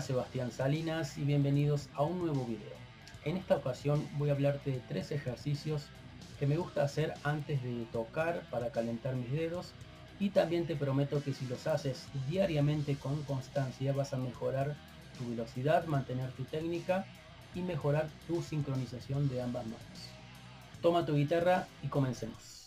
Sebastián Salinas y bienvenidos a un nuevo video. En esta ocasión voy a hablarte de tres ejercicios que me gusta hacer antes de tocar para calentar mis dedos y también te prometo que si los haces diariamente con constancia vas a mejorar tu velocidad, mantener tu técnica y mejorar tu sincronización de ambas manos. Toma tu guitarra y comencemos.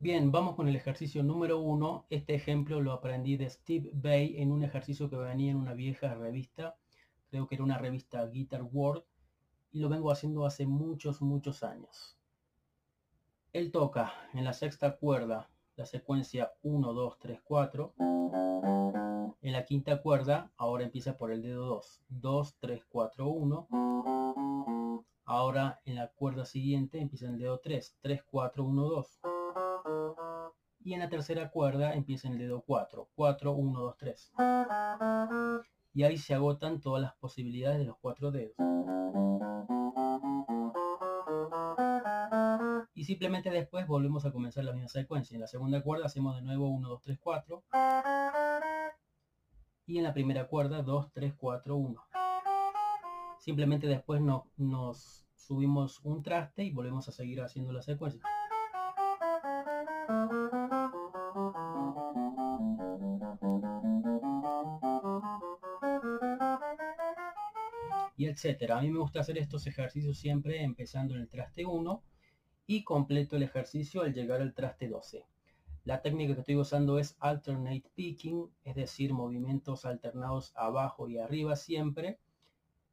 Bien, vamos con el ejercicio número uno. Este ejemplo lo aprendí de Steve Bay en un ejercicio que venía en una vieja revista. Creo que era una revista Guitar World. Y lo vengo haciendo hace muchos, muchos años. Él toca en la sexta cuerda la secuencia 1, 2, 3, 4. En la quinta cuerda, ahora empieza por el dedo 2. 2, 3, 4, 1. Ahora en la cuerda siguiente empieza el dedo 3. 3, 4, 1, 2 y en la tercera cuerda empieza el dedo 4. 4, 1, 2, 3. Y ahí se agotan todas las posibilidades de los cuatro dedos. Y simplemente después volvemos a comenzar la misma secuencia. En la segunda cuerda hacemos de nuevo 1, 2, 3, 4. Y en la primera cuerda 2, 3, 4, 1. Simplemente después nos subimos un traste y volvemos a seguir haciendo la secuencia. Y etcétera. A mí me gusta hacer estos ejercicios siempre empezando en el traste 1 y completo el ejercicio al llegar al traste 12. La técnica que estoy usando es alternate picking, es decir, movimientos alternados abajo y arriba siempre.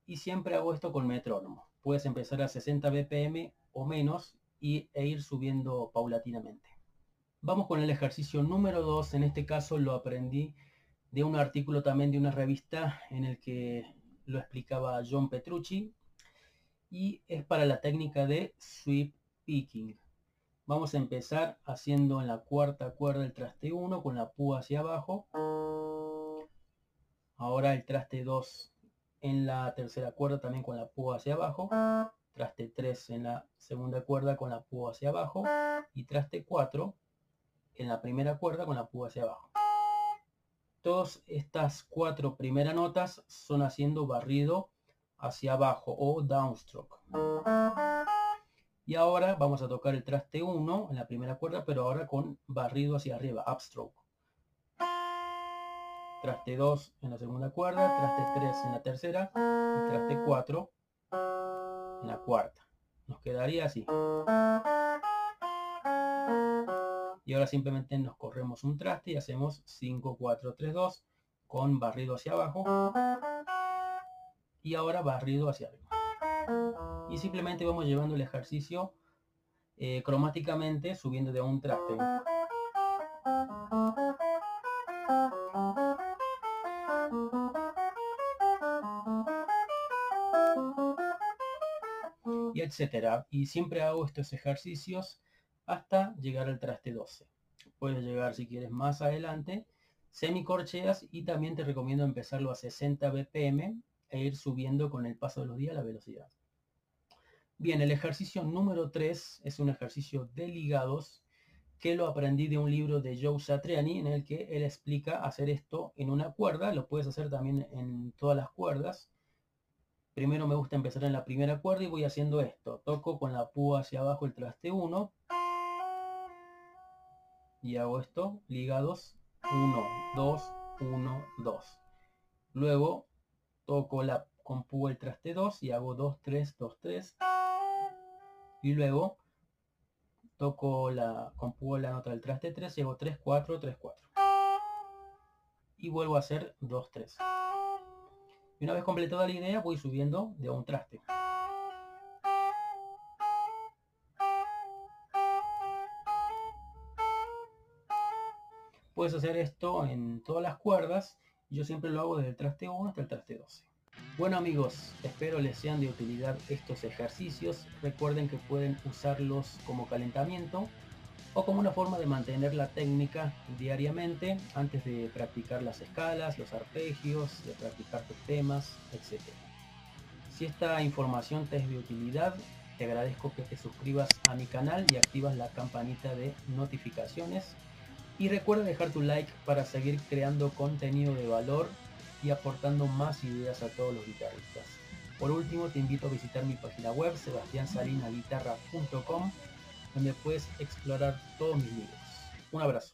Y siempre hago esto con metrónomo. Puedes empezar a 60 BPM o menos y, e ir subiendo paulatinamente. Vamos con el ejercicio número 2. En este caso lo aprendí de un artículo también de una revista en el que lo explicaba John Petrucci, y es para la técnica de sweep picking. Vamos a empezar haciendo en la cuarta cuerda el traste 1 con la púa hacia abajo. Ahora el traste 2 en la tercera cuerda también con la púa hacia abajo. Traste 3 en la segunda cuerda con la púa hacia abajo. Y traste 4 en la primera cuerda con la púa hacia abajo. Todas estas cuatro primeras notas son haciendo barrido hacia abajo o downstroke. Y ahora vamos a tocar el traste 1 en la primera cuerda, pero ahora con barrido hacia arriba, upstroke. Traste 2 en la segunda cuerda, traste 3 en la tercera y traste 4 en la cuarta. Nos quedaría así. Y ahora simplemente nos corremos un traste y hacemos 5, 4, 3, 2 con barrido hacia abajo. Y ahora barrido hacia arriba. Y simplemente vamos llevando el ejercicio eh, cromáticamente subiendo de un traste. Y etcétera. Y siempre hago estos ejercicios hasta llegar al traste 12. Puedes llegar si quieres más adelante, semicorcheas y también te recomiendo empezarlo a 60 BPM e ir subiendo con el paso de los días la velocidad. Bien, el ejercicio número 3 es un ejercicio de ligados que lo aprendí de un libro de Joe Satriani en el que él explica hacer esto en una cuerda, lo puedes hacer también en todas las cuerdas. Primero me gusta empezar en la primera cuerda y voy haciendo esto. Toco con la púa hacia abajo el traste 1 y hago esto, ligados 1, 2, 1, 2. Luego toco la con púa el traste 2 y hago 2, 3, 2, 3 y luego toco la, púa la nota del traste 3 y hago 3, 4, 3, 4. Y vuelvo a hacer 2, 3. Y una vez completada la idea voy subiendo de un traste. Puedes hacer esto en todas las cuerdas. Yo siempre lo hago desde el traste 1 hasta el traste 12. Bueno amigos, espero les sean de utilidad estos ejercicios. Recuerden que pueden usarlos como calentamiento o como una forma de mantener la técnica diariamente antes de practicar las escalas, los arpegios, de practicar tus temas, etc. Si esta información te es de utilidad, te agradezco que te suscribas a mi canal y activas la campanita de notificaciones. Y recuerda dejar tu like para seguir creando contenido de valor y aportando más ideas a todos los guitarristas. Por último, te invito a visitar mi página web sebastiansalinaguitarra.com donde puedes explorar todos mis libros. Un abrazo.